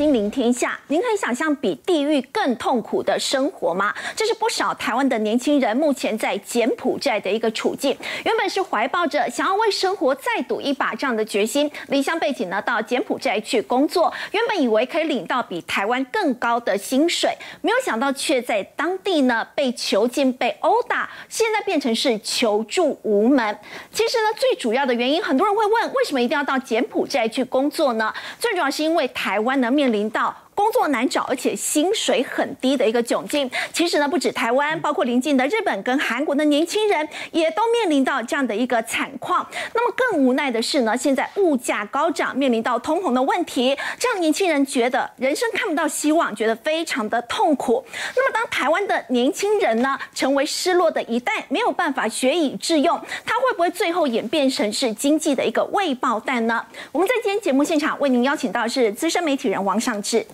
心临天下，您可以想象比地狱更痛苦的生活吗？这是不少台湾的年轻人目前在柬埔寨的一个处境。原本是怀抱着想要为生活再赌一把这样的决心，离乡背景呢到柬埔寨去工作，原本以为可以领到比台湾更高的薪水，没有想到却在当地呢被囚禁、被殴打，现在变成是求助无门。其实呢，最主要的原因，很多人会问，为什么一定要到柬埔寨去工作呢？最主要是因为台湾呢面临到。工作难找，而且薪水很低的一个窘境。其实呢，不止台湾，包括邻近的日本跟韩国的年轻人，也都面临到这样的一个惨况。那么更无奈的是呢，现在物价高涨，面临到通膨的问题，这样年轻人觉得人生看不到希望，觉得非常的痛苦。那么当台湾的年轻人呢，成为失落的一代，没有办法学以致用，他会不会最后演变成是经济的一个未爆弹呢？我们在今天节目现场为您邀请到的是资深媒体人王尚志。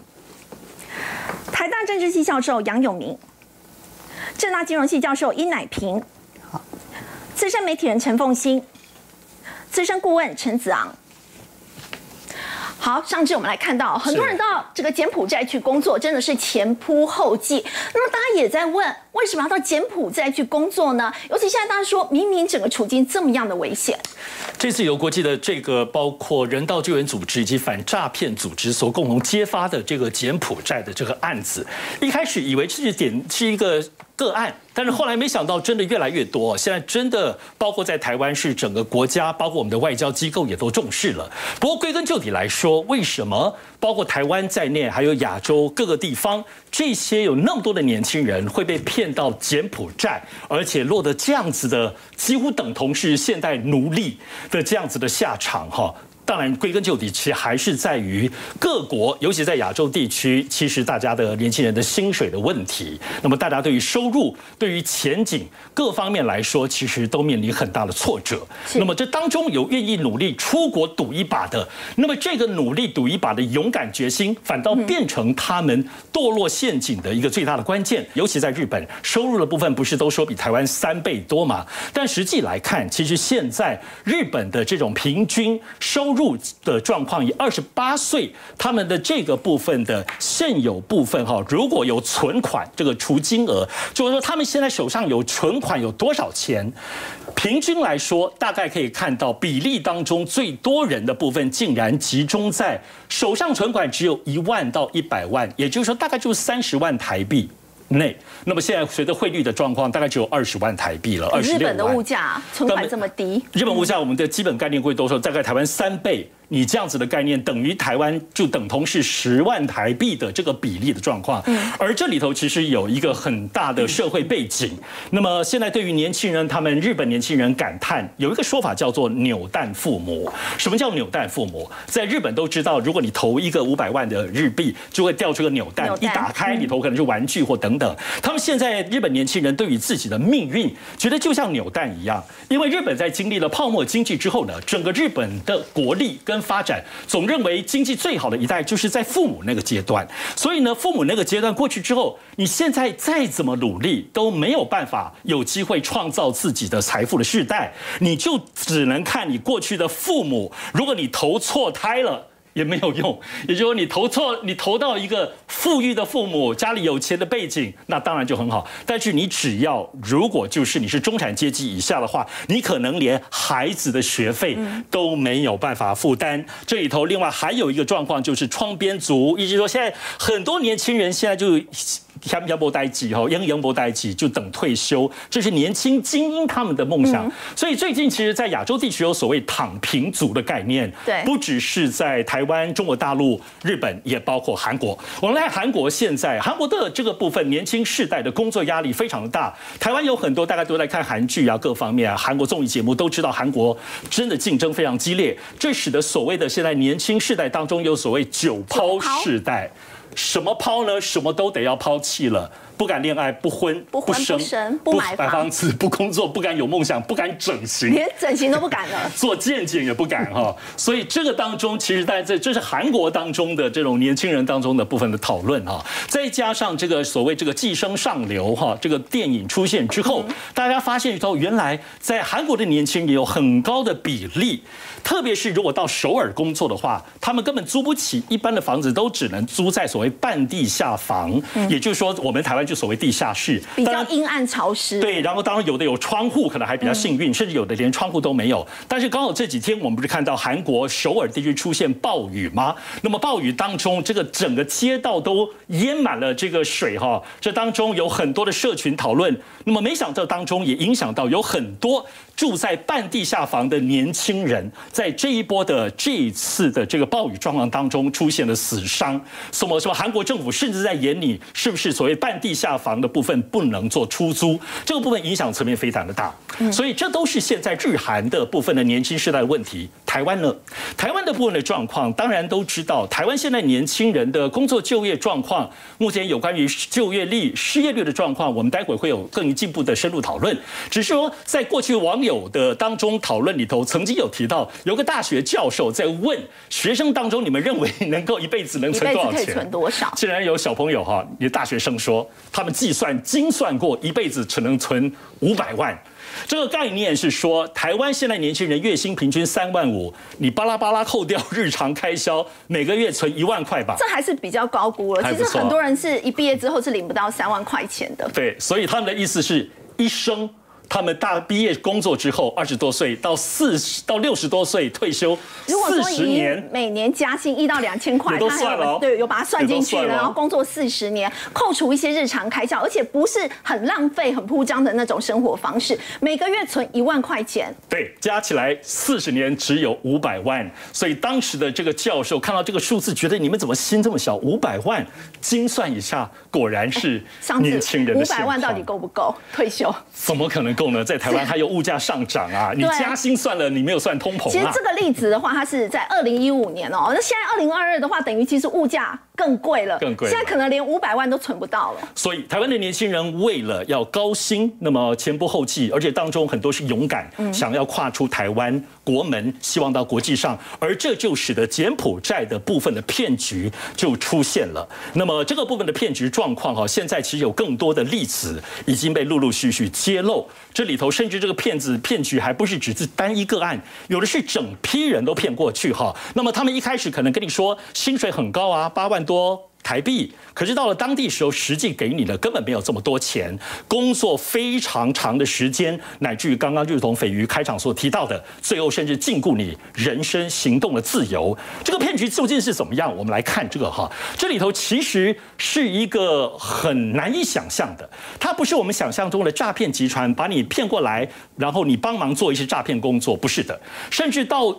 台大政治系教授杨永明，正大金融系教授殷乃平，好，资深媒体人陈凤欣，资深顾问陈子昂。好，上次我们来看到很多人到这个柬埔寨去工作，真的是前仆后继。那么大家也在问，为什么要到柬埔寨去工作呢？尤其现在大家说明明整个处境这么样的危险。这次由国际的这个包括人道救援组织以及反诈骗组织所共同揭发的这个柬埔寨的这个案子，一开始以为这是点是一个。个案，但是后来没想到，真的越来越多。现在真的包括在台湾，是整个国家，包括我们的外交机构也都重视了。不过归根究底来说，为什么包括台湾在内，还有亚洲各个地方，这些有那么多的年轻人会被骗到柬埔寨，而且落得这样子的，几乎等同是现代奴隶的这样子的下场？哈。当然，归根究底，其实还是在于各国，尤其在亚洲地区，其实大家的年轻人的薪水的问题。那么，大家对于收入、对于前景各方面来说，其实都面临很大的挫折。那么，这当中有愿意努力出国赌一把的，那么这个努力赌一把的勇敢决心，反倒变成他们堕落陷阱的一个最大的关键。尤其在日本，收入的部分不是都说比台湾三倍多嘛？但实际来看，其实现在日本的这种平均收入的状况，以二十八岁他们的这个部分的现有部分哈，如果有存款，这个除金额，就是说他们现在手上有存款有多少钱？平均来说，大概可以看到比例当中最多人的部分，竟然集中在手上存款只有一万到一百万，也就是说大概就是三十万台币。内，那么现在随着汇率的状况，大概只有二十万台币了，二十六万。日本的物价存款这么低，日本物价我们的基本概念会都说大概台湾三倍。你这样子的概念等于台湾就等同是十万台币的这个比例的状况，而这里头其实有一个很大的社会背景。那么现在对于年轻人，他们日本年轻人感叹有一个说法叫做“扭蛋父母”。什么叫扭蛋父母？在日本都知道，如果你投一个五百万的日币，就会掉出个扭蛋，一打开里头可能是玩具或等等。他们现在日本年轻人对于自己的命运觉得就像扭蛋一样，因为日本在经历了泡沫经济之后呢，整个日本的国力跟发展总认为经济最好的一代就是在父母那个阶段，所以呢，父母那个阶段过去之后，你现在再怎么努力都没有办法有机会创造自己的财富的世代，你就只能看你过去的父母，如果你投错胎了。也没有用，也就是说你投错，你投到一个富裕的父母，家里有钱的背景，那当然就很好。但是你只要如果就是你是中产阶级以下的话，你可能连孩子的学费都没有办法负担。这里头另外还有一个状况就是窗边族，也就是说现在很多年轻人现在就。想不待机哈，养养不待机就等退休，这是年轻精英他们的梦想。所以最近其实，在亚洲地区有所谓躺平族的概念，对，不只是在台湾、中国大陆、日本，也包括韩国。我们来韩国，现在韩国的这个部分年轻世代的工作压力非常的大。台湾有很多大家都在看韩剧啊，各方面啊，韩国综艺节目都知道韩国真的竞争非常激烈，这使得所谓的现在年轻世代当中有所谓“九抛世代”。什么抛呢？什么都得要抛弃了。不敢恋爱，不婚不婚不生不买房子，不工作，不敢有梦想，不敢整形，连整形都不敢了，做健检也不敢哈。所以这个当中，其实在这这是韩国当中的这种年轻人当中的部分的讨论哈。再加上这个所谓这个寄生上流哈，这个电影出现之后，大家发现到，原来在韩国的年轻人有很高的比例，特别是如果到首尔工作的话，他们根本租不起一般的房子，都只能租在所谓半地下房，也就是说，我们台湾。就所谓地下室，比较阴暗潮湿。对，然后当然有的有窗户，可能还比较幸运，甚至有的连窗户都没有。但是刚好这几天我们不是看到韩国首尔地区出现暴雨吗？那么暴雨当中，这个整个街道都淹满了这个水哈。这当中有很多的社群讨论，那么没想到当中也影响到有很多。住在半地下房的年轻人，在这一波的这一次的这个暴雨状况当中出现了死伤。什么什么？韩国政府甚至在眼里，是不是所谓半地下房的部分不能做出租？这个部分影响层面非常的大。所以这都是现在日韩的部分的年轻世代的问题。台湾呢？台湾的部分的状况，当然都知道。台湾现在年轻人的工作就业状况，目前有关于就业率、失业率的状况，我们待会会有更进一步的深入讨论。只是说，在过去网有的当中讨论里头，曾经有提到，有个大学教授在问学生当中，你们认为能够一辈子能存多少钱？存多少？竟然有小朋友哈，你的大学生说，他们计算精算过，一辈子只能存五百万。这个概念是说，台湾现在年轻人月薪平均三万五，你巴拉巴拉扣掉日常开销，每个月存一万块吧？这还是比较高估了。其实很多人是一毕业之后是领不到三万块钱的。对，所以他们的意思是一生。他们大毕业工作之后，二十多岁到四十到六十多岁退休，四十年每年加薪一到两千块，都算了，对，有把它算进去了。然后工作四十年，扣除一些日常开销，而且不是很浪费、很铺张的那种生活方式，每个月存一万块钱，对，加起来四十年只有五百万。所以当时的这个教授看到这个数字，觉得你们怎么心这么小？五百万，精算一下，果然是年轻人的五百万到底够不够退休？怎么可能？够呢，在台湾还有物价上涨啊！你加薪算了，你没有算通膨。其实这个例子的话，它是在二零一五年哦，那现在二零二二的话，等于其实物价更贵了，更贵。现在可能连五百万都存不到了。所以台湾的年轻人为了要高薪，那么前仆后继，而且当中很多是勇敢，想要跨出台湾国门，希望到国际上，而这就使得柬埔寨的部分的骗局就出现了。那么这个部分的骗局状况哈，现在其实有更多的例子已经被陆陆续续揭露。这里头甚至这个骗子骗局还不是只是单一个案，有的是整批人都骗过去哈。那么他们一开始可能跟你说薪水很高啊，八万多。台币，可是到了当地时候，实际给你的根本没有这么多钱，工作非常长的时间，乃至于刚刚就是同斐鱼开场所提到的，最后甚至禁锢你人生行动的自由。这个骗局究竟是怎么样？我们来看这个哈，这里头其实是一个很难以想象的，它不是我们想象中的诈骗集团把你骗过来，然后你帮忙做一些诈骗工作，不是的，甚至到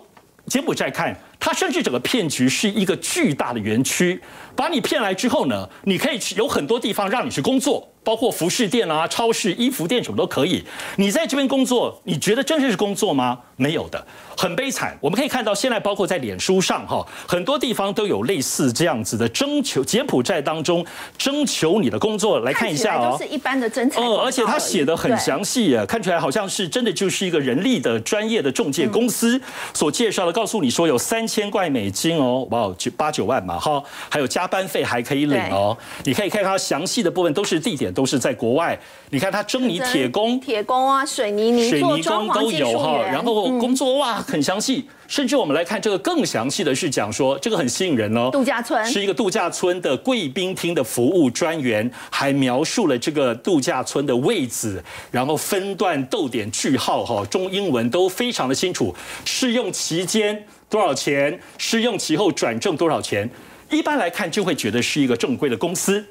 柬埔寨看。它甚至整个骗局是一个巨大的园区，把你骗来之后呢，你可以去有很多地方让你去工作。包括服饰店啊、超市、衣服店什么都可以。你在这边工作，你觉得真的是工作吗？没有的，很悲惨。我们可以看到，现在包括在脸书上哈，很多地方都有类似这样子的征求，柬埔寨当中征求你的工作，来看一下哦。都是一般的征才。哦，而且他写的很详细啊，看起来好像是真的就是一个人力的专业的中介公司所介绍的，告诉你说有三千块美金哦，哇，九八九万嘛哈，还有加班费还可以领哦。你可以看它详细的部分都是地点。都是在国外，你看他征你铁工、铁工啊，水泥泥水泥工都有哈，然后工作哇很详细，甚至我们来看这个更详细的是讲说这个很吸引人哦，度假村。是一个度假村的贵宾厅的服务专员，还描述了这个度假村的位置，然后分段逗点句号哈，中英文都非常的清楚，试用期间多少钱，试用期后转正多少钱，一般来看就会觉得是一个正规的公司。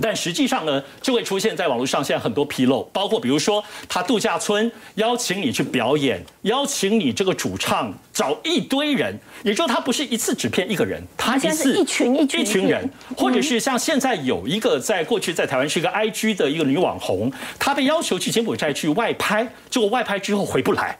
但实际上呢，就会出现在网络上现在很多纰漏，包括比如说他度假村邀请你去表演，邀请你这个主唱找一堆人，也就是他不是一次只骗一个人，他一次一群一群一群人，或者是像现在有一个在过去在台湾是一个 IG 的一个女网红，她被要求去柬埔寨去外拍，结果外拍之后回不来。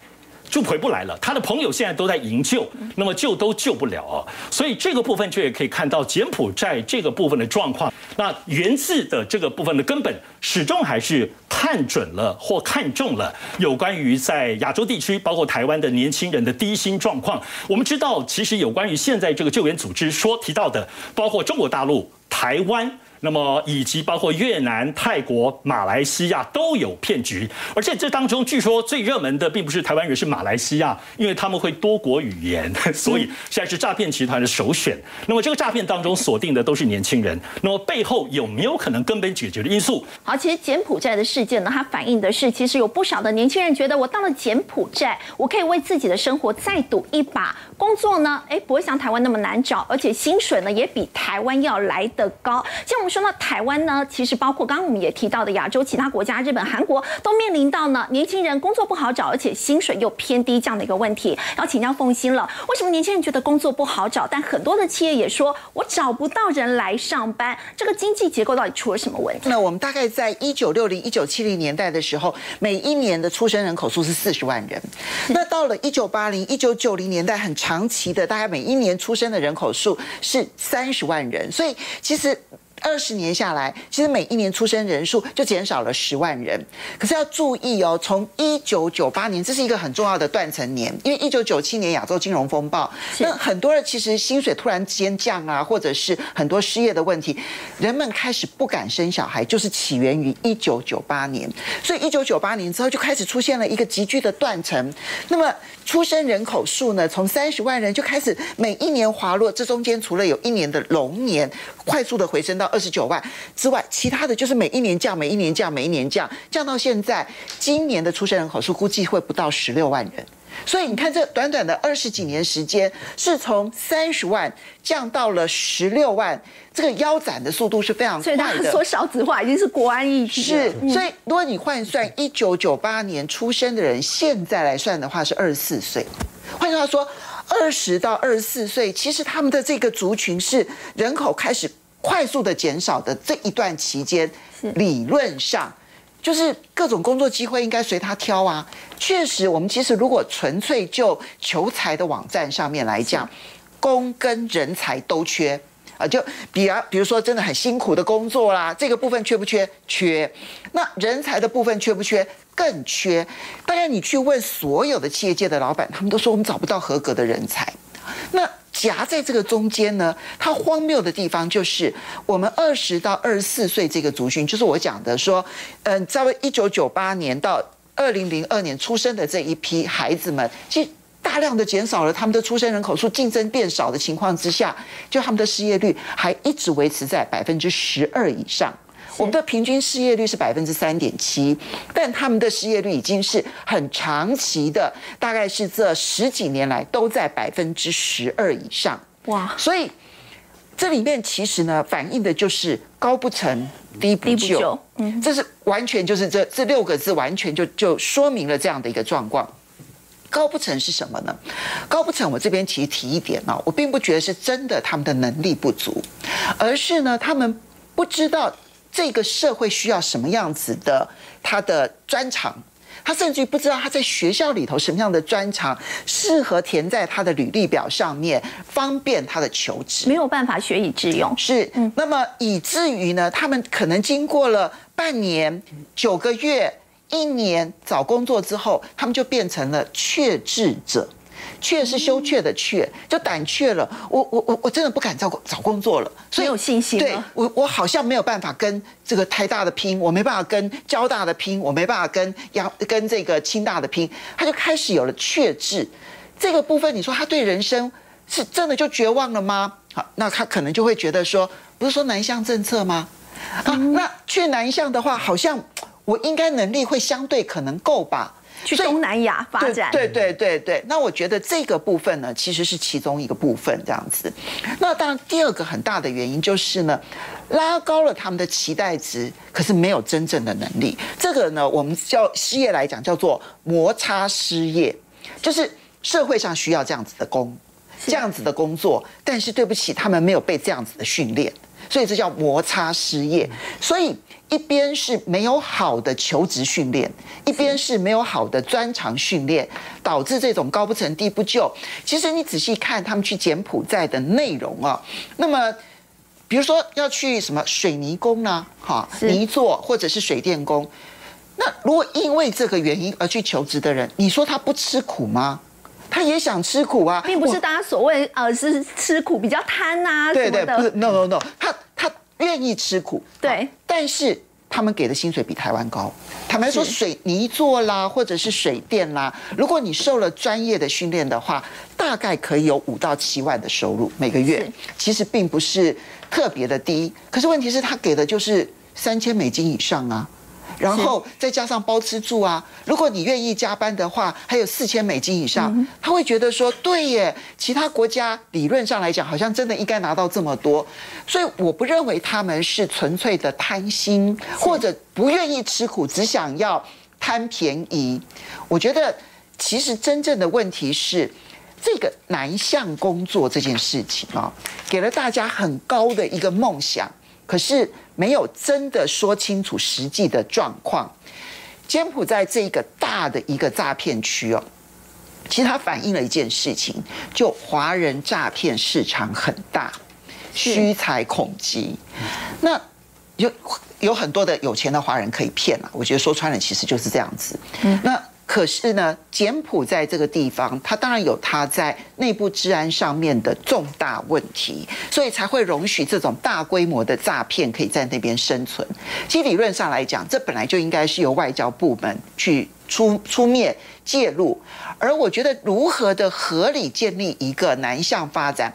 就回不来了。他的朋友现在都在营救，那么救都救不了啊。所以这个部分就也可以看到柬埔寨这个部分的状况。那源自的这个部分的根本，始终还是看准了或看中了有关于在亚洲地区，包括台湾的年轻人的低薪状况。我们知道，其实有关于现在这个救援组织说提到的，包括中国大陆、台湾。那么，以及包括越南、泰国、马来西亚都有骗局，而且这当中据说最热门的并不是台湾人，是马来西亚，因为他们会多国语言，所以现在是诈骗集团的首选。那么这个诈骗当中锁定的都是年轻人，那么背后有没有可能根本解决的因素？好，其实柬埔寨的事件呢，它反映的是其实有不少的年轻人觉得，我到了柬埔寨，我可以为自己的生活再赌一把。工作呢，哎，不会像台湾那么难找，而且薪水呢也比台湾要来得高。像我们说到台湾呢，其实包括刚刚我们也提到的亚洲其他国家，日本、韩国都面临到呢年轻人工作不好找，而且薪水又偏低这样的一个问题。要请教凤欣了，为什么年轻人觉得工作不好找，但很多的企业也说我找不到人来上班？这个经济结构到底出了什么问题？那我们大概在一九六零、一九七零年代的时候，每一年的出生人口数是四十万人。那到了一九八零、一九九零年代，很长。长期的大概每一年出生的人口数是三十万人，所以其实。二十年下来，其实每一年出生人数就减少了十万人。可是要注意哦，从一九九八年，这是一个很重要的断层年，因为一九九七年亚洲金融风暴，那很多人其实薪水突然间降啊，或者是很多失业的问题，人们开始不敢生小孩，就是起源于一九九八年。所以一九九八年之后就开始出现了一个急剧的断层。那么出生人口数呢，从三十万人就开始每一年滑落，这中间除了有一年的龙年快速的回升到。二十九万之外，其他的就是每一年降，每一年降，每一年降，降到现在，今年的出生人口数估计会不到十六万人。所以你看，这短短的二十几年时间，是从三十万降到了十六万，这个腰斩的速度是非常快的。说少子化已经是国安议题是，所以如果你换算一九九八年出生的人，现在来算的话是二十四岁。换句话说，二十到二十四岁，其实他们的这个族群是人口开始。快速的减少的这一段期间，理论上就是各种工作机会应该随他挑啊。确实，我们其实如果纯粹就求财的网站上面来讲，工跟人才都缺啊。就比啊，比如说真的很辛苦的工作啦，这个部分缺不缺？缺。那人才的部分缺不缺？更缺。当然，你去问所有的企业界的老板，他们都说我们找不到合格的人才。那夹在这个中间呢，它荒谬的地方就是，我们二十到二十四岁这个族群，就是我讲的说，嗯，在一九九八年到二零零二年出生的这一批孩子们，其实大量的减少了他们的出生人口数，竞争变少的情况之下，就他们的失业率还一直维持在百分之十二以上。我们的平均失业率是百分之三点七，但他们的失业率已经是很长期的，大概是这十几年来都在百分之十二以上。哇！所以这里面其实呢，反映的就是高不成低不就，嗯，这是完全就是这这六个字，完全就就说明了这样的一个状况。高不成是什么呢？高不成，我这边其实提一点呢，我并不觉得是真的他们的能力不足，而是呢，他们不知道。这个社会需要什么样子的他的专长，他甚至于不知道他在学校里头什么样的专长适合填在他的履历表上面，方便他的求职，没有办法学以致用。是，那么以至于呢，他们可能经过了半年、九个月、一年找工作之后，他们就变成了确志者。却是羞怯的怯，就胆怯了。我我我我真的不敢找找工作了，所以有信心。对我我好像没有办法跟这个台大的拼，我没办法跟交大的拼，我没办法跟杨跟这个清大的拼。他就开始有了怯志。这个部分，你说他对人生是真的就绝望了吗？好，那他可能就会觉得说，不是说南向政策吗？啊，那去南向的话，好像我应该能力会相对可能够吧。去东南亚发展，对对对对。那我觉得这个部分呢，其实是其中一个部分这样子。那当然，第二个很大的原因就是呢，拉高了他们的期待值，可是没有真正的能力。这个呢，我们叫失业来讲，叫做摩擦失业，就是社会上需要这样子的工，这样子的工作，但是对不起，他们没有被这样子的训练，所以这叫摩擦失业。所以一边是没有好的求职训练，一边是没有好的专长训练，导致这种高不成低不就。其实你仔细看他们去柬埔寨的内容啊，那么比如说要去什么水泥工呢？哈，泥作或者是水电工。那如果因为这个原因而去求职的人，你说他不吃苦吗？他也想吃苦啊，并不是大家所谓呃是吃苦比较贪呐对对，不是 no no no，他他愿意吃苦，对，但是他们给的薪水比台湾高。坦白说，水泥做啦，或者是水电啦，如果你受了专业的训练的话，大概可以有五到七万的收入每个月，其实并不是特别的低。可是问题是，他给的就是三千美金以上啊。然后再加上包吃住啊，如果你愿意加班的话，还有四千美金以上，他会觉得说，对耶，其他国家理论上来讲，好像真的应该拿到这么多，所以我不认为他们是纯粹的贪心，或者不愿意吃苦，只想要贪便宜。我觉得其实真正的问题是，这个南向工作这件事情啊，给了大家很高的一个梦想，可是。没有真的说清楚实际的状况。柬埔寨这一个大的一个诈骗区哦，其实它反映了一件事情，就华人诈骗市场很大，虚财恐极。那有有很多的有钱的华人可以骗了，我觉得说穿了其实就是这样子。那。可是呢，柬埔寨这个地方，它当然有它在内部治安上面的重大问题，所以才会容许这种大规模的诈骗可以在那边生存。其实理论上来讲，这本来就应该是由外交部门去出出面介入，而我觉得如何的合理建立一个南向发展。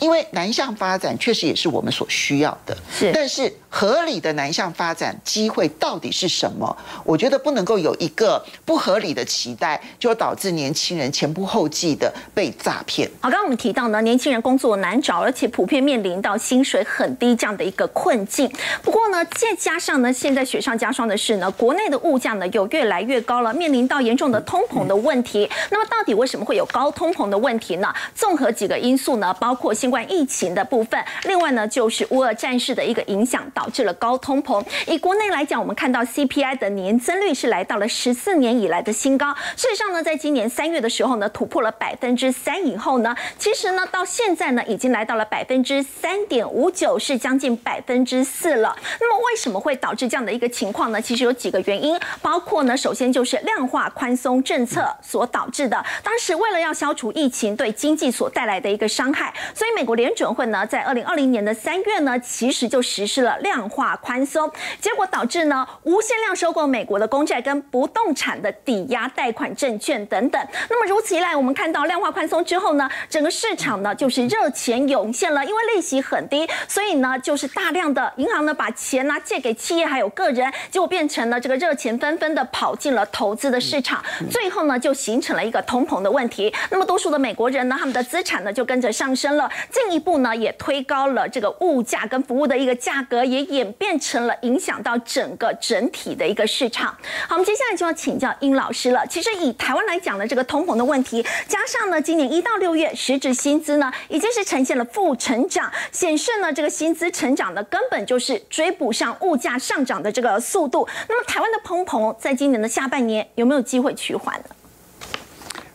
因为南向发展确实也是我们所需要的，是。但是合理的南向发展机会到底是什么？我觉得不能够有一个不合理的期待，就导致年轻人前仆后继的被诈骗。好，刚刚我们提到呢，年轻人工作难找，而且普遍面临到薪水很低这样的一个困境。不过呢，再加上呢，现在雪上加霜的是呢，国内的物价呢有越来越高了，面临到严重的通膨的问题。那么到底为什么会有高通膨的问题呢？综合几个因素呢，包括新冠疫情的部分，另外呢就是乌俄战事的一个影响，导致了高通膨。以国内来讲，我们看到 CPI 的年增率是来到了十四年以来的新高。事实上呢，在今年三月的时候呢，突破了百分之三以后呢，其实呢到现在呢已经来到了百分之三点五九，是将近百分之四了。那么为什么会导致这样的一个情况呢？其实有几个原因，包括呢，首先就是量化宽松政策所导致的。当时为了要消除疫情对经济所带来的一个伤害，所以美国联准会呢，在二零二零年的三月呢，其实就实施了量化宽松，结果导致呢无限量收购美国的公债跟不动产的抵押贷款证券等等。那么如此一来，我们看到量化宽松之后呢，整个市场呢就是热钱涌现了，因为利息很低，所以呢就是大量的银行呢把钱呢借给企业还有个人，结果变成了这个热钱纷纷的跑进了投资的市场，最后呢就形成了一个通膨的问题。那么多数的美国人呢，他们的资产呢就跟着上升了，进一步呢也推高了这个物价跟服务的一个价格，也也演变成了影响到整个整体的一个市场。好，我们接下来就要请教殷老师了。其实以台湾来讲呢，这个通膨的问题，加上呢今年一到六月实质薪资呢已经是呈现了负成长，显示呢这个薪资成长的根本就是追不上物价上涨的这个速度。那么台湾的通膨在今年的下半年有没有机会趋缓呢？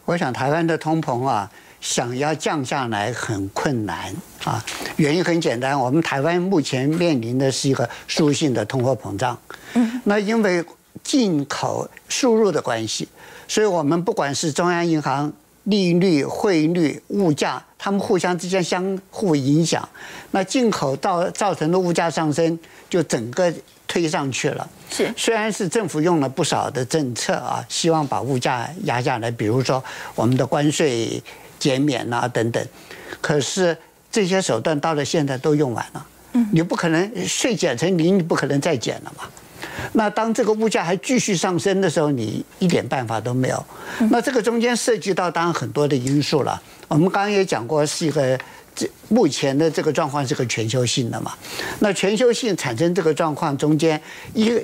我想台湾的通膨啊。想要降下来很困难啊，原因很简单，我们台湾目前面临的是一个输入性的通货膨胀。嗯，那因为进口输入的关系，所以我们不管是中央银行利率、汇率、物价，它们互相之间相互影响。那进口到造成的物价上升，就整个推上去了。是，虽然是政府用了不少的政策啊，希望把物价压下来，比如说我们的关税。减免啊等等，可是这些手段到了现在都用完了。嗯，你不可能税减成零，你不可能再减了嘛。那当这个物价还继续上升的时候，你一点办法都没有。那这个中间涉及到当然很多的因素了。我们刚刚也讲过，是一个这目前的这个状况是个全球性的嘛。那全球性产生这个状况中间，一个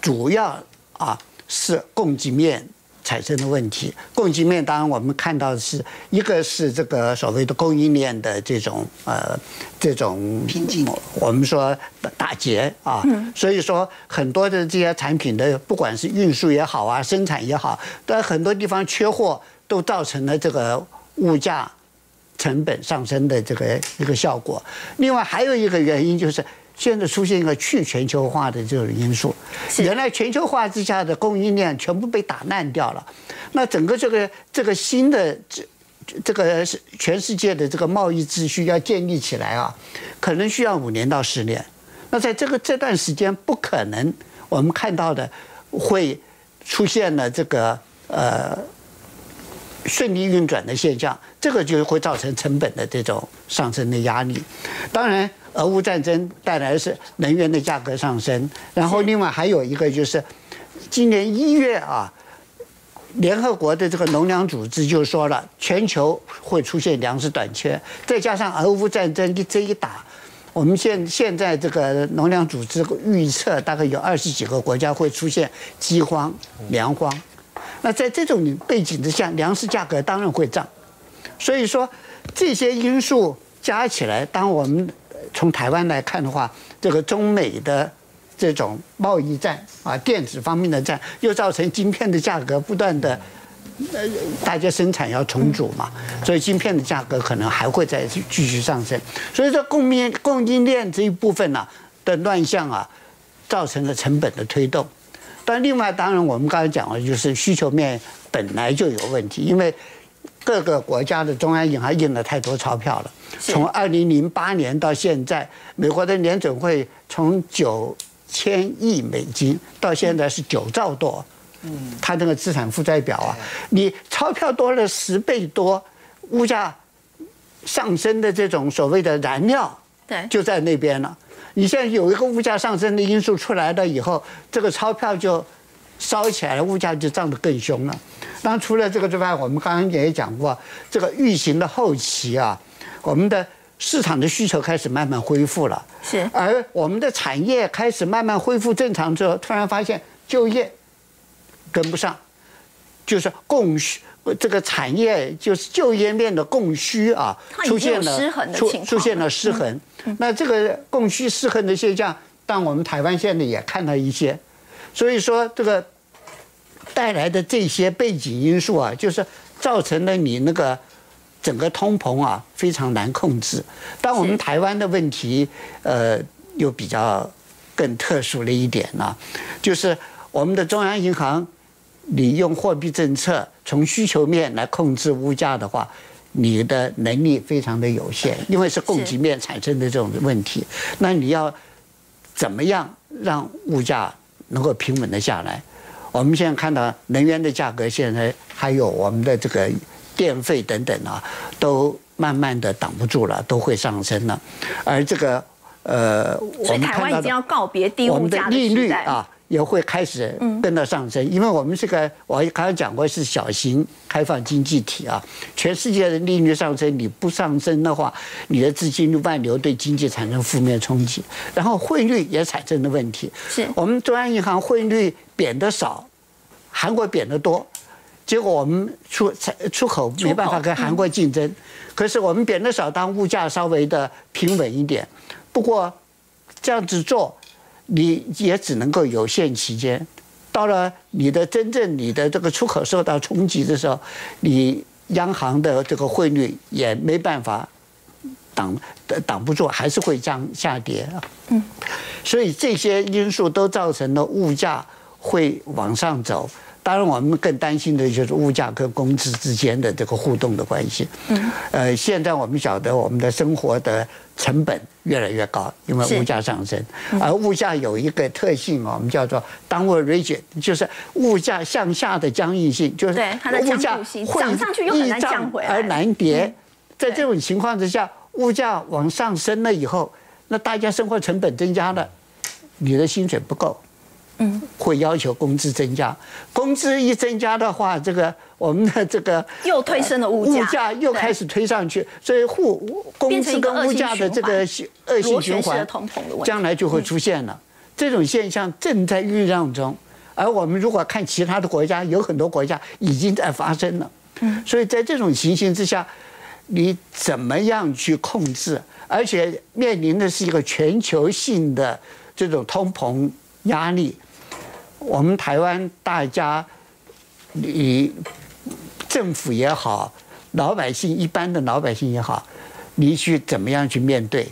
主要啊是供给面产生的问题。供给面当然我们看到的是一个是这个所谓的供应链的这种呃这种瓶颈，我们说打结啊，所以说很多的这些产品的不管是运输也好啊，生产也好，在很多地方缺货，都造成了这个物价成本上升的这个一个效果。另外还有一个原因就是。现在出现一个去全球化的这种因素，原来全球化之下的供应链全部被打烂掉了，那整个这个这个新的这这个全世界的这个贸易秩序要建立起来啊，可能需要五年到十年。那在这个这段时间，不可能我们看到的会出现了这个呃顺利运转的现象，这个就会造成成本的这种上升的压力。当然。俄乌战争带来的是能源的价格上升，然后另外还有一个就是，今年一月啊，联合国的这个农粮组织就说了，全球会出现粮食短缺，再加上俄乌战争一这一打，我们现现在这个农粮组织预测大概有二十几个国家会出现饥荒、粮荒，那在这种背景之下，粮食价格当然会涨，所以说这些因素加起来，当我们从台湾来看的话，这个中美的这种贸易战啊，电子方面的战，又造成晶片的价格不断的，呃，大家生产要重组嘛，所以晶片的价格可能还会再继续上升。所以说，供应供应链这一部分呢的乱象啊，造成了成本的推动。但另外，当然我们刚才讲了，就是需求面本来就有问题，因为。各个国家的中央银行印了太多钞票了。从二零零八年到现在，美国的联准会从九千亿美金到现在是九兆多。嗯，它那个资产负债表啊，你钞票多了十倍多，物价上升的这种所谓的燃料，对，就在那边了。你现在有一个物价上升的因素出来了以后，这个钞票就烧起来了，物价就涨得更凶了。当然，除了这个之外，我们刚刚也讲过，这个疫情的后期啊，我们的市场的需求开始慢慢恢复了。是。而我们的产业开始慢慢恢复正常之后，突然发现就业跟不上，就是供需这个产业就是就业面的供需啊，出现了失衡的情况。出现了失衡。那这个供需失衡的现象，但我们台湾现在也看到一些，所以说这个。带来的这些背景因素啊，就是造成了你那个整个通膨啊非常难控制。但我们台湾的问题，呃，又比较更特殊了一点呢，就是我们的中央银行，你用货币政策从需求面来控制物价的话，你的能力非常的有限，因为是供给面产生的这种问题。那你要怎么样让物价能够平稳的下来？我们现在看到能源的价格，现在还有我们的这个电费等等啊，都慢慢的挡不住了，都会上升了。而这个呃，我们台湾已经要告别低物价的利率啊。也会开始跟着上升，因为我们这个我刚才讲过是小型开放经济体啊，全世界的利率上升，你不上升的话，你的资金外流对经济产生负面冲击，然后汇率也产生了问题。是我们中央银行汇率贬的少，韩国贬的多，结果我们出出口没办法跟韩国竞争，可是我们贬的少，当物价稍微的平稳一点，不过这样子做。你也只能够有限期间，到了你的真正你的这个出口受到冲击的时候，你央行的这个汇率也没办法挡挡不住，还是会降下跌啊。嗯，所以这些因素都造成了物价会往上走。当然，我们更担心的就是物价跟工资之间的这个互动的关系。嗯，呃，现在我们晓得我们的生活的成本越来越高，因为物价上升。而物价有一个特性我们叫做 downward rigid，就是物价向下的僵硬性，就是物价涨上去又很难降回来，而难跌。在这种情况之下，物价往上升了以后，那大家生活成本增加了，你的薪水不够。嗯，会要求工资增加，工资一增加的话，这个我们的这个又推升了物价，物价又开始推上去，所以互工资跟物价的这个恶性循环，将来就会出现了。这种现象正在酝酿中，而我们如果看其他的国家，有很多国家已经在发生了。嗯，所以在这种情形之下，你怎么样去控制？而且面临的是一个全球性的这种通膨压力。我们台湾大家，你政府也好，老百姓一般的老百姓也好，你去怎么样去面对？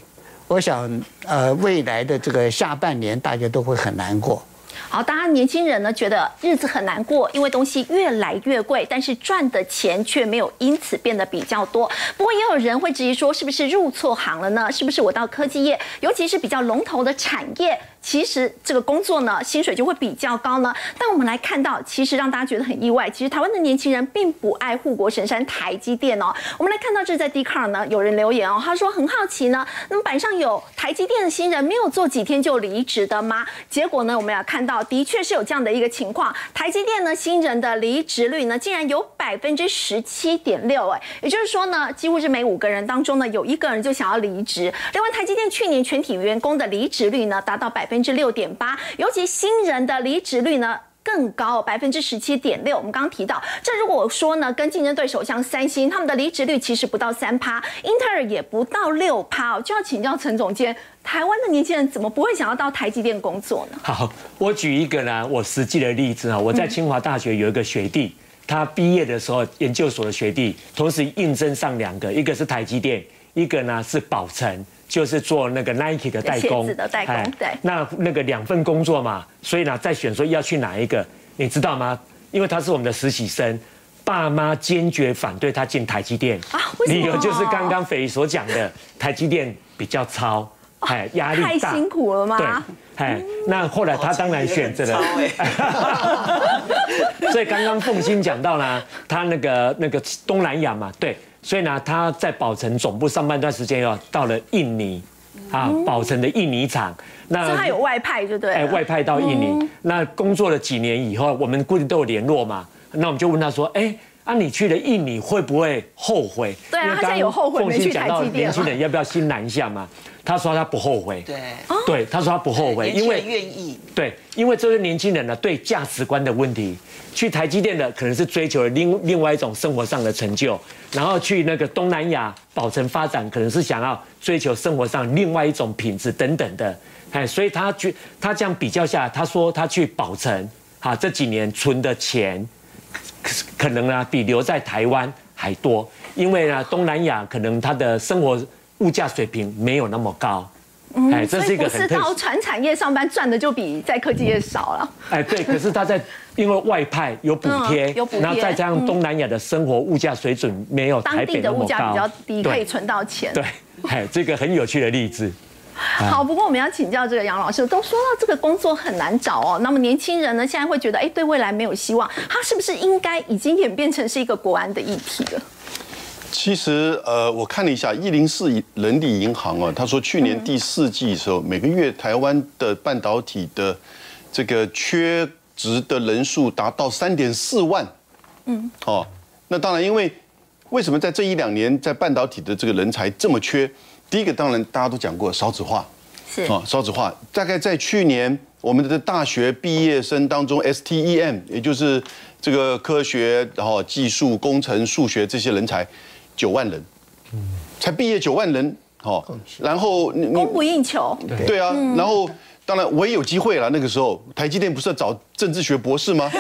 我想，呃，未来的这个下半年，大家都会很难过。好，当然年轻人呢觉得日子很难过，因为东西越来越贵，但是赚的钱却没有因此变得比较多。不过也有人会质疑说，是不是入错行了呢？是不是我到科技业，尤其是比较龙头的产业？其实这个工作呢，薪水就会比较高呢。但我们来看到，其实让大家觉得很意外，其实台湾的年轻人并不爱护国神山台积电哦。我们来看到这在 d c a r 呢，有人留言哦，他说很好奇呢，那么板上有台积电的新人没有做几天就离职的吗？结果呢，我们要看到的确是有这样的一个情况，台积电呢新人的离职率呢竟然有百分之十七点六，哎，也就是说呢，几乎是每五个人当中呢有一个人就想要离职。另外，台积电去年全体员工的离职率呢达到百。百分之六点八，尤其新人的离职率呢更高，百分之十七点六。我们刚刚提到，这如果说呢，跟竞争对手像三星，他们的离职率其实不到三趴，英特尔也不到六趴哦。就要请教陈总监，台湾的年轻人怎么不会想要到台积电工作呢？好，我举一个呢，我实际的例子啊，我在清华大学有一个学弟，他毕业的时候，研究所的学弟，同时应征上两个，一个是台积电，一个呢是宝成。就是做那个 Nike 的代工，的代工，对。那那个两份工作嘛，所以呢，在选说要去哪一个，你知道吗？因为他是我们的实习生，爸妈坚决反对他进台积电啊。理由就是刚刚斐所讲的，台积电比较糙，哎，压力大，太辛苦了吗？对，哎，那后来他当然选择了。所以刚刚凤欣讲到呢，他那个那个东南亚嘛，对。所以呢，他在宝城总部上半段时间要到了印尼，啊，宝城的印尼厂。那他有外派，就对。哎，外派到印尼。那工作了几年以后，我们固定都有联络嘛。那我们就问他说：“哎，啊，你去了印尼会不会后悔？”对啊，他现在有后悔没去台积年轻人要不要新南向嘛？他说他不后悔。对。对，他说他不后悔，因为愿意。对，因为这些年轻人呢，对价值观的问题。去台积电的可能是追求另另外一种生活上的成就，然后去那个东南亚保城发展，可能是想要追求生活上另外一种品质等等的，哎，所以他去他这样比较下，他说他去保城，哈，这几年存的钱，可能呢比留在台湾还多，因为呢东南亚可能他的生活物价水平没有那么高。哎，这是一个很特到传产业上班赚的就比在科技业少了。哎，对，可是他在因为外派有补贴，有补贴，然后再加上东南亚的生活物价水准没有台北那么高，当地的物价比较低，可以存到钱。对，哎，这个很有趣的例子。好，不过我们要请教这个杨老师，都说到这个工作很难找哦，那么年轻人呢，现在会觉得哎，对未来没有希望，他是不是应该已经演变成是一个国安的议题了？其实，呃，我看了一下一零四人力银行啊，他说去年第四季的时候，每个月台湾的半导体的这个缺职的人数达到三点四万。嗯，哦，那当然，因为为什么在这一两年在半导体的这个人才这么缺？第一个，当然大家都讲过少子化，是。啊，少子化。大概在去年，我们的大学毕业生当中，STEM，也就是这个科学、然后技术、工程、数学这些人才。九万人，才毕业九万人，好，然后供不应求，对啊，然后当然我也有机会了。那个时候，台积电不是要找政治学博士吗？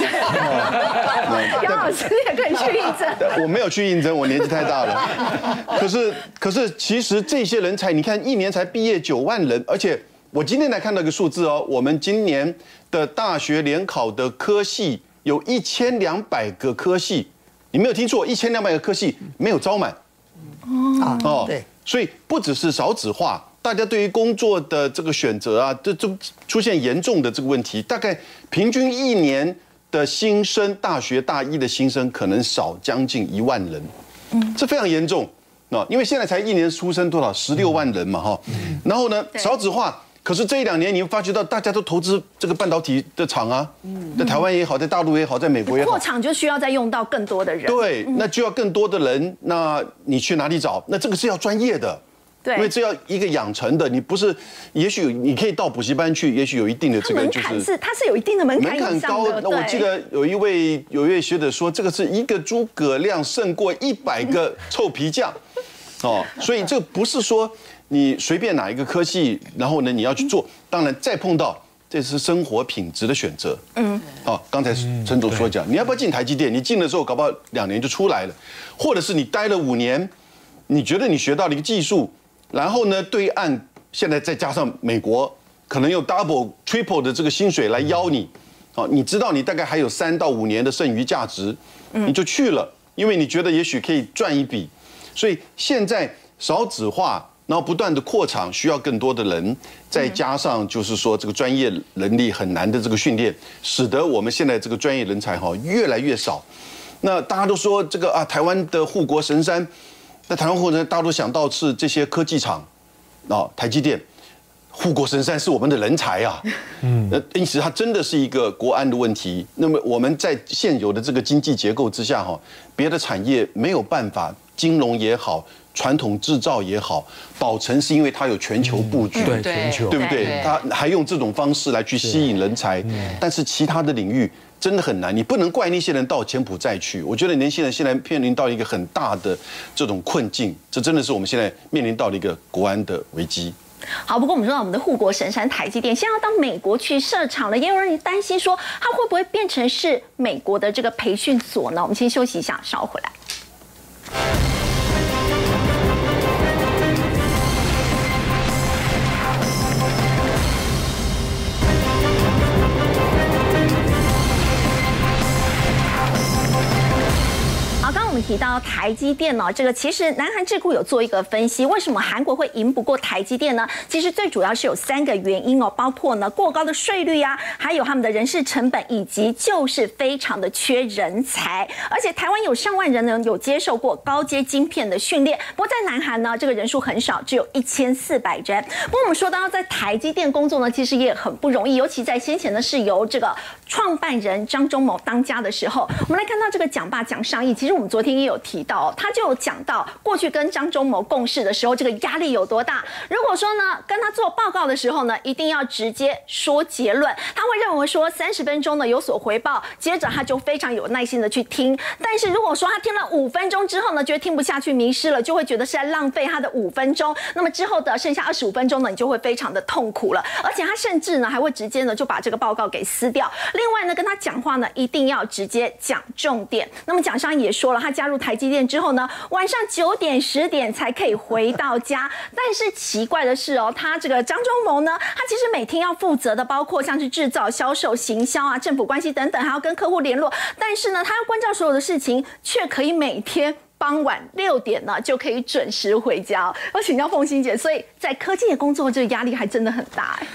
杨老师也可以去应征。我没有去应征，我年纪太大了。可是，可是，其实这些人才，你看一年才毕业九万人，而且我今天才看到一个数字哦，我们今年的大学联考的科系有一千两百个科系。你没有听错，一千两百个科系没有招满，哦，哦，对，所以不只是少子化，大家对于工作的这个选择啊，这这出现严重的这个问题。大概平均一年的新生，大学大一的新生可能少将近一万人，嗯，这非常严重，那因为现在才一年出生多少？十六万人嘛，哈，然后呢，少子化。可是这一两年，你会发觉到大家都投资这个半导体的厂啊，在台湾也好，在大陆也好，在美国也好，扩厂就需要再用到更多的人。对，那就要更多的人，那你去哪里找？那这个是要专业的，对因为这要一个养成的，你不是，也许你可以到补习班去，也许有一定的这个就是槛是它是有一定的门槛门槛。高那我对记得有一位有一位学者说，这个是一个诸葛亮胜过一百个臭皮匠，哦，所以这不是说你随便哪一个科系，然后呢你要去做，当然再碰到。这是生活品质的选择。嗯，好，刚才陈总说讲，你要不要进台积电？你进了之后，搞不好两年就出来了，或者是你待了五年，你觉得你学到了一个技术，然后呢，对岸现在再加上美国，可能用 double、triple 的这个薪水来邀你，哦，你知道你大概还有三到五年的剩余价值，你就去了，因为你觉得也许可以赚一笔，所以现在少子化，然后不断的扩厂，需要更多的人，再加上就是说这个专业能力很难的这个训练，使得我们现在这个专业人才哈越来越少。那大家都说这个啊，台湾的护国神山，那台湾护国神山大家都想到是这些科技厂，啊，台积电。护国神山是我们的人才啊，嗯，呃，因此它真的是一个国安的问题。那么我们在现有的这个经济结构之下，哈，别的产业没有办法，金融也好，传统制造也好，保存是因为它有全球布局，对全球对不对？它还用这种方式来去吸引人才，但是其他的领域真的很难，你不能怪那些人到柬埔寨去。我觉得年轻人现在面临到一个很大的这种困境，这真的是我们现在面临到的一个国安的危机。好，不过我们说到我们的护国神山台积电，现在要到美国去设厂了，也有人担心说它会不会变成是美国的这个培训所呢？我们先休息一下，稍后回来。提到台积电呢，这个其实南韩智库有做一个分析，为什么韩国会赢不过台积电呢？其实最主要是有三个原因哦，包括呢过高的税率啊，还有他们的人事成本，以及就是非常的缺人才。而且台湾有上万人呢有接受过高阶晶片的训练，不过在南韩呢这个人数很少，只有一千四百人。不过我们说到在台积电工作呢，其实也很不容易，尤其在先前呢是由这个创办人张忠谋当家的时候，我们来看到这个讲霸讲上亿，其实我们昨天也有提到，他就有讲到过去跟张忠谋共事的时候，这个压力有多大。如果说呢跟他做报告的时候呢，一定要直接说结论，他会认为说三十分钟呢有所回报，接着他就非常有耐心的去听。但是如果说他听了五分钟之后呢，觉得听不下去，迷失了，就会觉得是在浪费他的五分钟。那么之后的剩下二十五分钟呢，你就会非常的痛苦了。而且他甚至呢还会直接呢就把这个报告给撕掉。另外呢跟他讲话呢一定要直接讲重点。那么蒋商也说了，他加入台积电之后呢，晚上九点十点才可以回到家。但是奇怪的是哦，他这个张忠谋呢，他其实每天要负责的包括像是制造、销售、行销啊、政府关系等等，还要跟客户联络。但是呢，他要关照所有的事情，却可以每天。傍晚六点呢就可以准时回家。要请教凤欣姐，所以在科技的工作，这个压力还真的很大哎。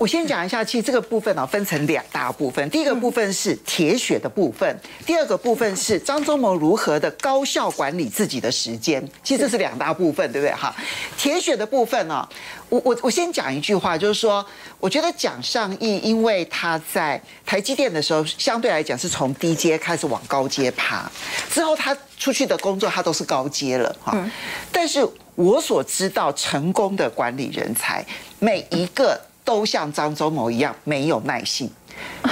我先讲一下，其实这个部分呢、分成两大部分。第一个部分是铁血的部分，第二个部分是张忠谋如何的高效管理自己的时间。其实这是两大部分，对不对？哈，铁血的部分呢、我我我先讲一句话，就是说，我觉得蒋尚义，因为他在台积电的时候，相对来讲是从低阶开始往高阶爬，之后他出去的工作他都是高阶了哈。但是我所知道成功的管理人才，每一个。都像张忠谋一样没有耐性，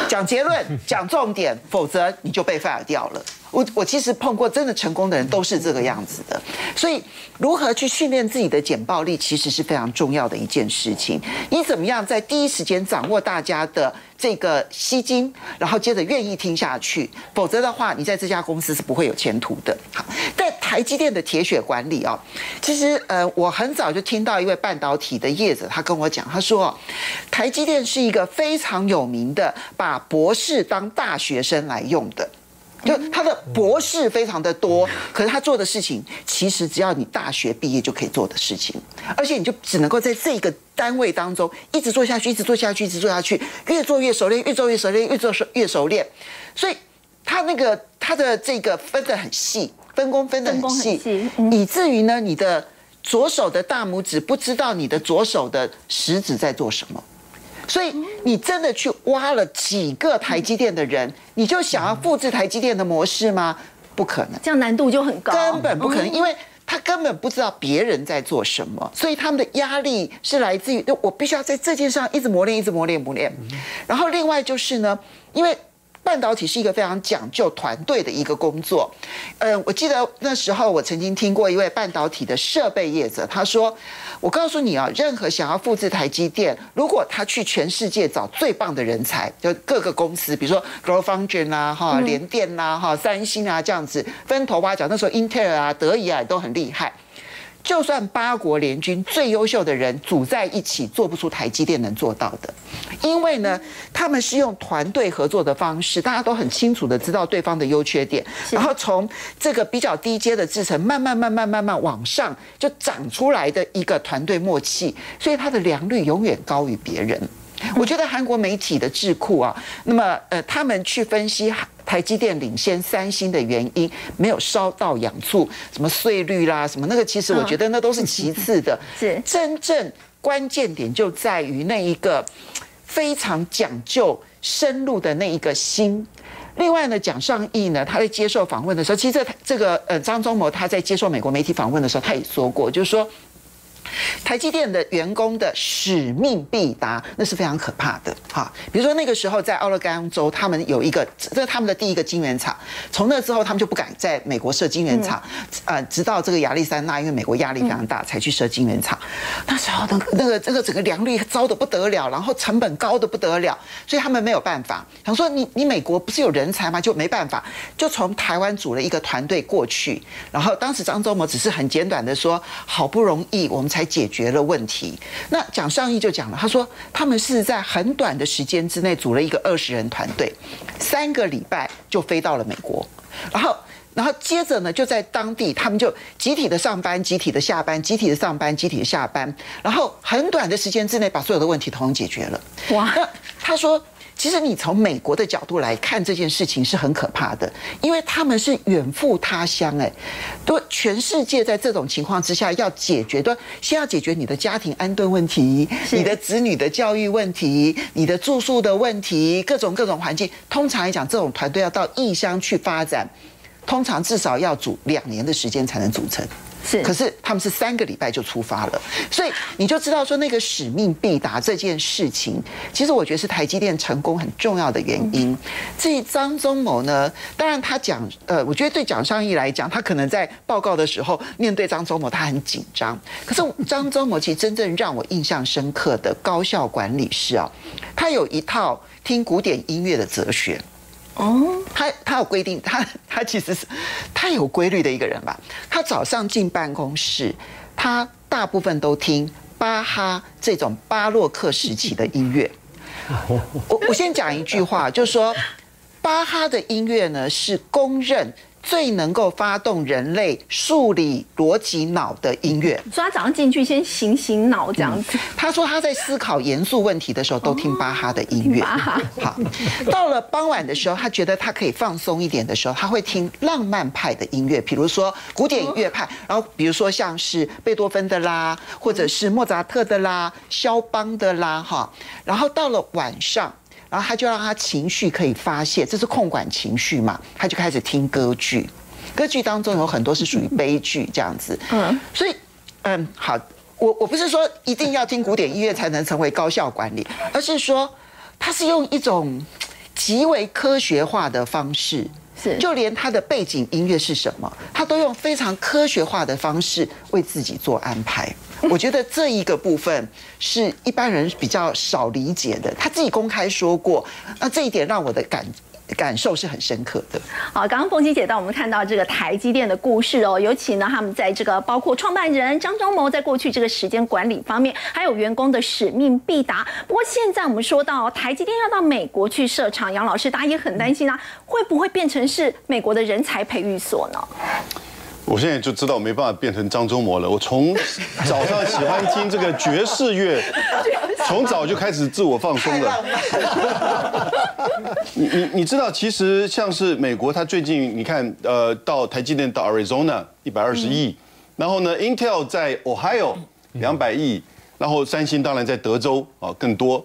讲结论、讲重点，否则你就被 fire 掉了。我我其实碰过真的成功的人都是这个样子的，所以如何去训练自己的简报力，其实是非常重要的一件事情。你怎么样在第一时间掌握大家的这个吸睛，然后接着愿意听下去，否则的话，你在这家公司是不会有前途的。好，在台积电的铁血管理哦，其实呃，我很早就听到一位半导体的业者，他跟我讲，他说，台积电是一个非常有名的，把博士当大学生来用的。就他的博士非常的多，可是他做的事情其实只要你大学毕业就可以做的事情，而且你就只能够在这个单位当中一直做下去，一直做下去，一直做下去，越做越熟练，越做越熟练，越做越熟练。所以他那个他的这个分得很细，分工分得很细，以至于呢，你的左手的大拇指不知道你的左手的食指在做什么。所以你真的去挖了几个台积电的人，你就想要复制台积电的模式吗？不可能，这样难度就很高，根本不可能，因为他根本不知道别人在做什么，所以他们的压力是来自于，我必须要在这件事上一直磨练，一直磨练，磨练。然后另外就是呢，因为。半导体是一个非常讲究团队的一个工作，嗯，我记得那时候我曾经听过一位半导体的设备业者，他说：“我告诉你啊，任何想要复制台积电，如果他去全世界找最棒的人才，就各个公司，比如说 GlobalFoundries 啊、哈联电呐、哈三星啊这样子分头挖角，那时候英特尔啊、德仪啊都很厉害。”就算八国联军最优秀的人组在一起，做不出台积电能做到的，因为呢，他们是用团队合作的方式，大家都很清楚的知道对方的优缺点，然后从这个比较低阶的制程，慢慢慢慢慢慢往上就长出来的一个团队默契，所以它的良率永远高于别人。我觉得韩国媒体的智库啊，那么呃，他们去分析。台积电领先三星的原因没有烧到养醋，什么税率啦，什么那个，其实我觉得那都是其次的。是真正关键点就在于那一个非常讲究深入的那一个心。另外呢，蒋尚义呢，他在接受访问的时候，其实这这个呃张忠谋他在接受美国媒体访问的时候，他也说过，就是说。台积电的员工的使命必达，那是非常可怕的哈。比如说那个时候在奥勒冈州，他们有一个这是他们的第一个晶圆厂，从那之后他们就不敢在美国设晶圆厂，呃，直到这个亚利桑那，因为美国压力非常大，才去设晶圆厂。那时候的那个这个整个良率糟的不得了，然后成本高的不得了，所以他们没有办法。想说你你美国不是有人才吗？就没办法，就从台湾组了一个团队过去，然后当时张忠谋只是很简短的说，好不容易我们才解决了问题。那蒋尚义就讲了，他说他们是在很短的时间之内组了一个二十人团队，三个礼拜就飞到了美国，然后然后接着呢就在当地他们就集体的上班、集体的下班、集体的上班、集体的下班，然后很短的时间之内把所有的问题统统解决了。哇！他说。其实你从美国的角度来看这件事情是很可怕的，因为他们是远赴他乡，哎，都全世界在这种情况之下要解决，的先要解决你的家庭安顿问题，你的子女的教育问题，你的住宿的问题，各种各种环境。通常来讲，这种团队要到异乡去发展，通常至少要组两年的时间才能组成。是，可是他们是三个礼拜就出发了，所以你就知道说那个使命必达这件事情，其实我觉得是台积电成功很重要的原因。至于张忠谋呢，当然他讲，呃，我觉得对蒋尚义来讲，他可能在报告的时候面对张忠谋，他很紧张。可是张忠谋其实真正让我印象深刻的高效管理是啊，他有一套听古典音乐的哲学。哦，他他有规定，他他其实是他有规律的一个人吧。他早上进办公室，他大部分都听巴哈这种巴洛克时期的音乐。我我先讲一句话，就是说巴哈的音乐呢是公认。最能够发动人类数理逻辑脑的音乐。所以他早上进去先醒醒脑这样子。他说他在思考严肃问题的时候都听巴哈的音乐。好，到了傍晚的时候，他觉得他可以放松一点的时候，他会听浪漫派的音乐，比如说古典音乐派，然后比如说像是贝多芬的啦，或者是莫扎特的啦，肖邦的啦，哈。然后到了晚上。然后他就让他情绪可以发泄，这是控管情绪嘛？他就开始听歌剧，歌剧当中有很多是属于悲剧这样子。嗯，所以嗯，好，我我不是说一定要听古典音乐才能成为高效管理，而是说他是用一种极为科学化的方式，是就连他的背景音乐是什么，他都用非常科学化的方式为自己做安排。我觉得这一个部分是一般人比较少理解的。他自己公开说过，那这一点让我的感感受是很深刻的。好，刚刚凤琪姐到我们看到这个台积电的故事哦，尤其呢，他们在这个包括创办人张忠谋在过去这个时间管理方面，还有员工的使命必达。不过现在我们说到台积电要到美国去设厂，杨老师大家也很担心啊，会不会变成是美国的人才培育所呢？我现在就知道没办法变成张忠谋了。我从早上喜欢听这个爵士乐，从早就开始自我放松了。你你你知道，其实像是美国，它最近你看，呃，到台积电到 Arizona 一百二十亿，然后呢，Intel 在 Ohio 两百亿，然后三星当然在德州啊更多，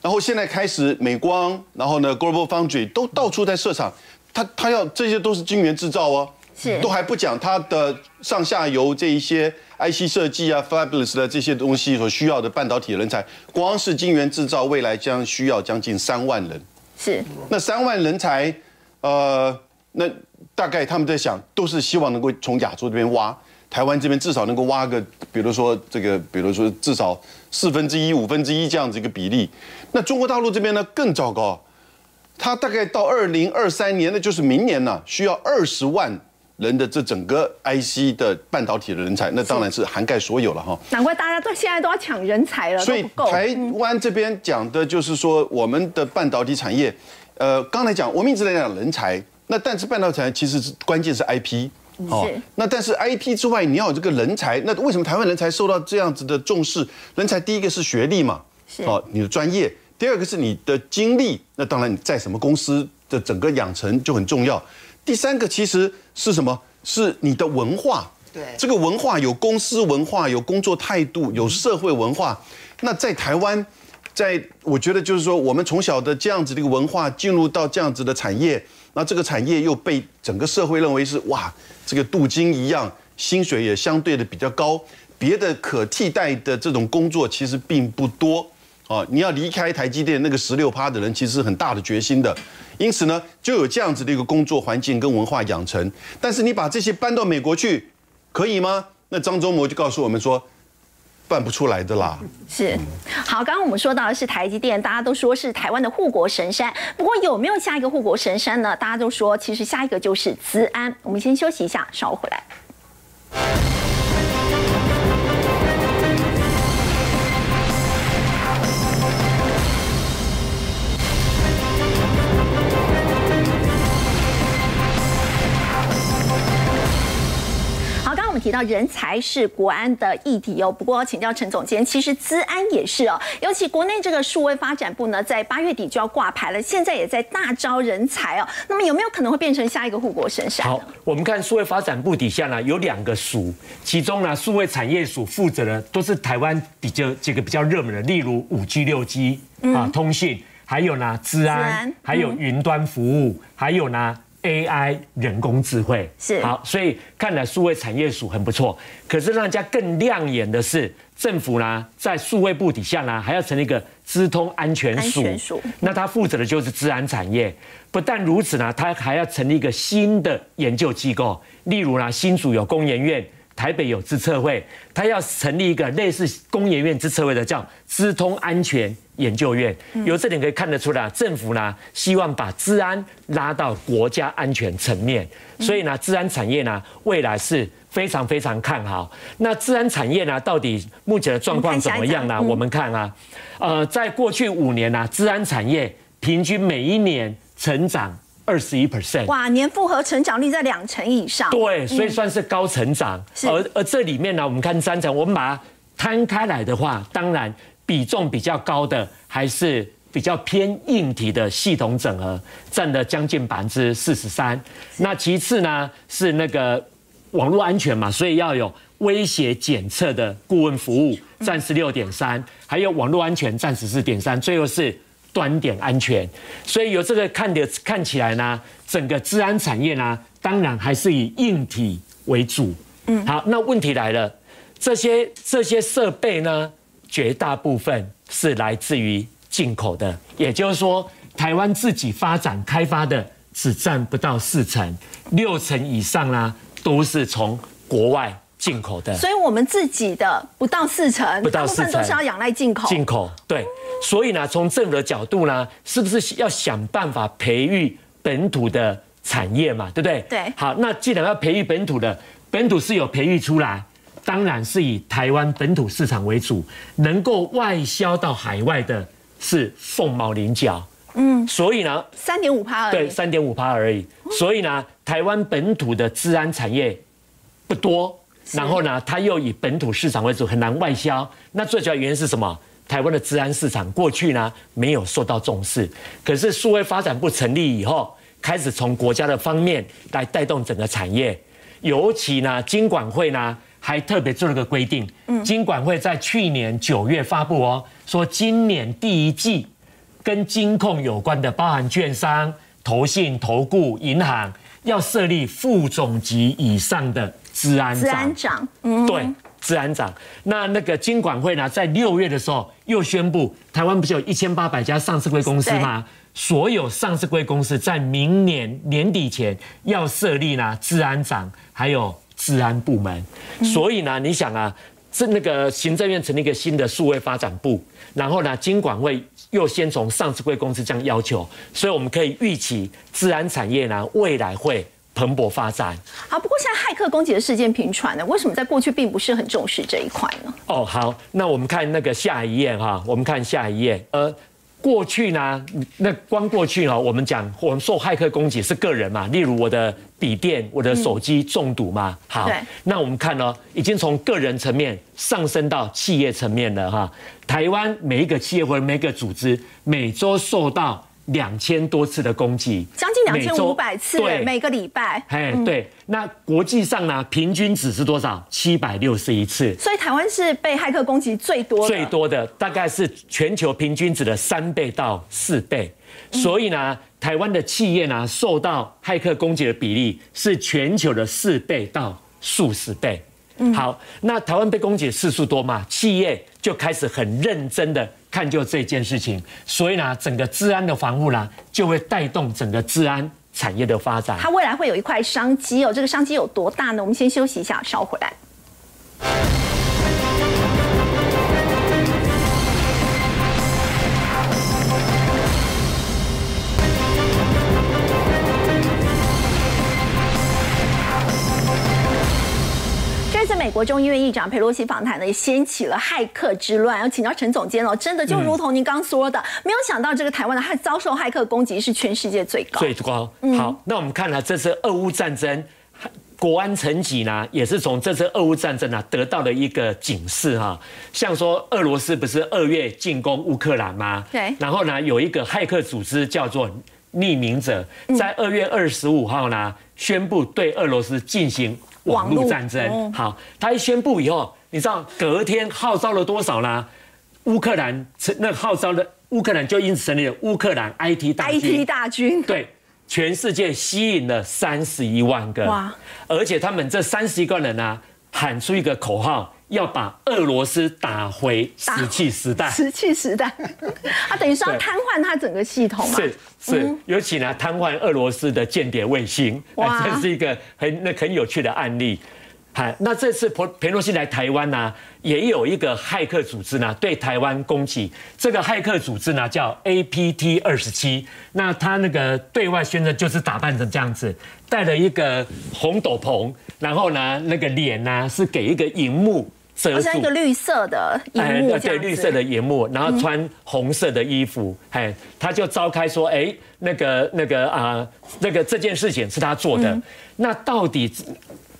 然后现在开始美光，然后呢 Global Foundry 都到处在设厂，它它要这些都是晶圆制造哦。是都还不讲它的上下游这一些 IC 设计啊、Fabulous 的这些东西所需要的半导体人才，光是晶圆制造未来将需要将近三万人。是那三万人才，呃，那大概他们在想，都是希望能够从亚洲这边挖，台湾这边至少能够挖个，比如说这个，比如说至少四分之一、五分之一这样子一个比例。那中国大陆这边呢更糟糕，它大概到二零二三年，那就是明年呢，需要二十万人的这整个 IC 的半导体的人才，那当然是涵盖所有了哈。难怪大家都现在都要抢人才了，所以。台湾这边讲的就是说，我们的半导体产业，呃，刚才讲我们一直在讲人才，那但是半导体产业其实是关键是 IP。哦是，那但是 IP 之外，你要有这个人才，那为什么台湾人才受到这样子的重视？人才第一个是学历嘛，是哦，你的专业；第二个是你的经历，那当然你在什么公司的整个养成就很重要。第三个其实是什么？是你的文化。对这个文化有公司文化，有工作态度，有社会文化。那在台湾，在我觉得就是说，我们从小的这样子的一个文化进入到这样子的产业，那这个产业又被整个社会认为是哇，这个镀金一样，薪水也相对的比较高，别的可替代的这种工作其实并不多。哦，你要离开台积电那个十六趴的人，其实是很大的决心的。因此呢，就有这样子的一个工作环境跟文化养成。但是你把这些搬到美国去，可以吗？那张忠谋就告诉我们说，办不出来的啦。是，好，刚刚我们说到的是台积电，大家都说是台湾的护国神山。不过有没有下一个护国神山呢？大家都说，其实下一个就是资安。我们先休息一下，稍后回来。到人才是国安的议题哦。不过要请教陈总监，其实资安也是哦。尤其国内这个数位发展部呢，在八月底就要挂牌了，现在也在大招人才哦。那么有没有可能会变成下一个护国神山？好，我们看数位发展部底下呢有两个署，其中呢数位产业署负责的都是台湾比较这个比较热门的，例如五 G、六 G 啊通信，还有呢治治安安，还有云端服务，还有呢 AI 人工智慧。是好，所以看来数位产业署很不错。可是让人家更亮眼的是，政府呢在数位部底下呢还要成立一个资通安全署那它负责的就是治安产业。不但如此呢，它还要成立一个新的研究机构，例如呢，新竹有工研院，台北有资策会，它要成立一个类似工研院资策会的叫资通安全研究院。由这点可以看得出来，政府呢希望把治安拉到国家安全层面，所以呢，治安产业呢未来是。非常非常看好。那治安产业呢，到底目前的状况怎么样呢？我们看啊，呃，在过去五年呢、啊，治安产业平均每一年成长二十一 percent，哇，年复合成长率在两成以上。对，所以算是高成长。是而而这里面呢，我们看三层，我们把它摊开来的话，当然比重比较高的还是比较偏硬体的系统整合，占了将近百分之四十三。那其次呢是那个网络安全嘛，所以要有威胁检测的顾问服务，占十六点三，还有网络安全占十四点三，最后是端点安全。所以有这个看的看起来呢，整个治安产业呢，当然还是以硬体为主。嗯，好，那问题来了，这些这些设备呢，绝大部分是来自于进口的，也就是说，台湾自己发展开发的只占不到四成，六成以上呢都是从国外进口的。所以我们自己的不到四成，不到大部分四成都是要仰赖进口。进口对，所以呢，从政府的角度呢，是不是要想办法培育本土的产业嘛？对不对？对好，那既然要培育本土的，本土是有培育出来，当然是以台湾本土市场为主，能够外销到海外的是凤毛麟角。嗯，所以呢，三点五趴而已。对，三点五趴而已。所以呢，台湾本土的治安产业不多，然后呢，它又以本土市场为主，很难外销。那最主要原因是什么？台湾的治安市场过去呢没有受到重视，可是数位发展部成立以后，开始从国家的方面来带动整个产业，尤其呢，金管会呢还特别做了个规定，嗯金管会在去年九月发布哦，说今年第一季。跟金控有关的，包含券商、投信、投顾、银行，要设立副总级以上的治安治安长。长，嗯，对，治安长。那那个金管会呢，在六月的时候又宣布，台湾不是有一千八百家上市贵公司吗？所有上市贵公司在明年年底前要设立呢治安长，还有治安部门。所以呢，你想啊，这那个行政院成立一个新的数位发展部，然后呢，金管会又先从上市贵公司这样要求，所以我们可以预期治安产业呢未来会蓬勃发展。好，不过现在骇客攻击的事件频传呢，为什么在过去并不是很重视这一块呢？哦，好，那我们看那个下一页哈，我们看下一页，呃。过去呢，那光过去哈，我们讲我们受骇客攻击是个人嘛，例如我的笔电、我的手机中毒嘛。好，那我们看哦，已经从个人层面上升到企业层面了哈。台湾每一个企业或者每一个组织，每周受到两千多次的攻击，将近两千五百次，对每个礼拜。哎，对，那国际上呢，平均值是多少？七百六十一次。所以台湾是被骇客攻击最多的，最多的大概是全球平均值的三倍到四倍，所以呢，台湾的企业呢受到骇客攻击的比例是全球的四倍到数十倍。好，那台湾被攻击的次数多嘛？企业就开始很认真的看就这件事情，所以呢，整个治安的防护呢，就会带动整个治安产业的发展。它未来会有一块商机哦。这个商机有多大呢？我们先休息一下，稍回来。美国众议院议长佩洛西访谈呢，也掀起了骇客之乱。要请教陈总监哦，真的就如同您刚说的，没有想到这个台湾的骇遭受骇客攻击是全世界最高。最高。好，那我们看了这次俄乌战争，国安层级呢，也是从这次俄乌战争呢得到了一个警示哈。像说俄罗斯不是二月进攻乌克兰吗？对然后呢，有一个骇客组织叫做匿名者，在二月二十五号呢，宣布对俄罗斯进行网网络络战争。哦好，他一宣布以后，你知道隔天号召了多少呢？乌克兰成那号召的乌克兰就因此成立了乌克兰 IT 大军。IT 大军，对，全世界吸引了三十一万个，哇而且他们这三十一个人呢、喊出一个口号，要把俄罗斯打回石器时代。石器时代，啊，等于说要瘫痪它整个系统嘛。是是，尤其呢，瘫痪俄罗斯的间谍卫星，哇哎 这是一个很那很有趣的案例。嗨，那这次佩佩洛西来台湾呢，也有一个骇客组织呢对台湾攻击。这个骇客组织呢叫 APT 二十七，那他那个对外宣称就是打扮成这样子，戴了一个红斗篷，然后呢那个脸呢是给一个荧幕遮住好像一个。绿色的荧幕这对，绿色的荧幕，然后穿红色的衣服，哎、他就召开说，哎、那个那个啊、那个这件事情是他做的。嗯那到底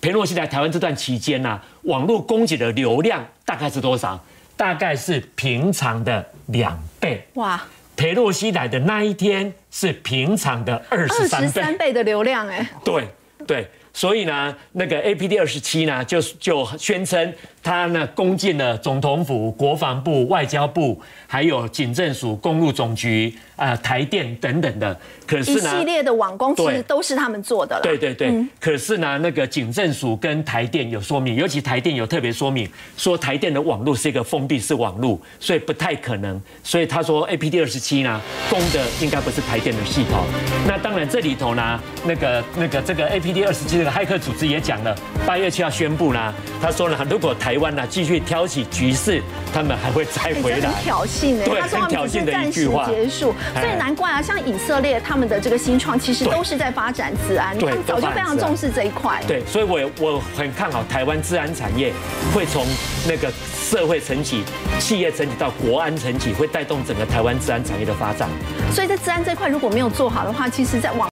裴洛西来台湾这段期间呢、网络攻击的流量大概是多少？大概是平常的两倍。哇，裴洛西来的那一天是平常的二二十十三倍。三倍的流量，哎，对对，所以呢，那个 APD 二十七呢，就就宣称他呢攻进了总统府、国防部、外交部，还有警政署、公路总局、啊、台电等等的。可是呢，系列的网攻其实都是他们做的了。对对对，可是呢，那个警政署跟台电有说明，尤其台电有特别说明，说台电的网络是一个封闭式网络，所以不太可能。所以他说 APD 二十七呢，攻的应该不是台电的系统。那当然这里头呢，那个那个这个 APD 二十七这个骇客组织也讲了，八月七号宣布呢，他说呢，如果台湾呢继续挑起局势，他们还会再哎回来很。挑衅呢，对他说挑衅的一句话结束，哎所以难怪啊，像以色列他们的这个新创，其实都是在发展治安，他对们早就非常重视这一块。对，所以我我很看好台湾治安产业会从那个社会层级、企业层级到国安层级，会带动整个台湾治安产业的发展。所以在治安这块如果没有做好的话，其实在网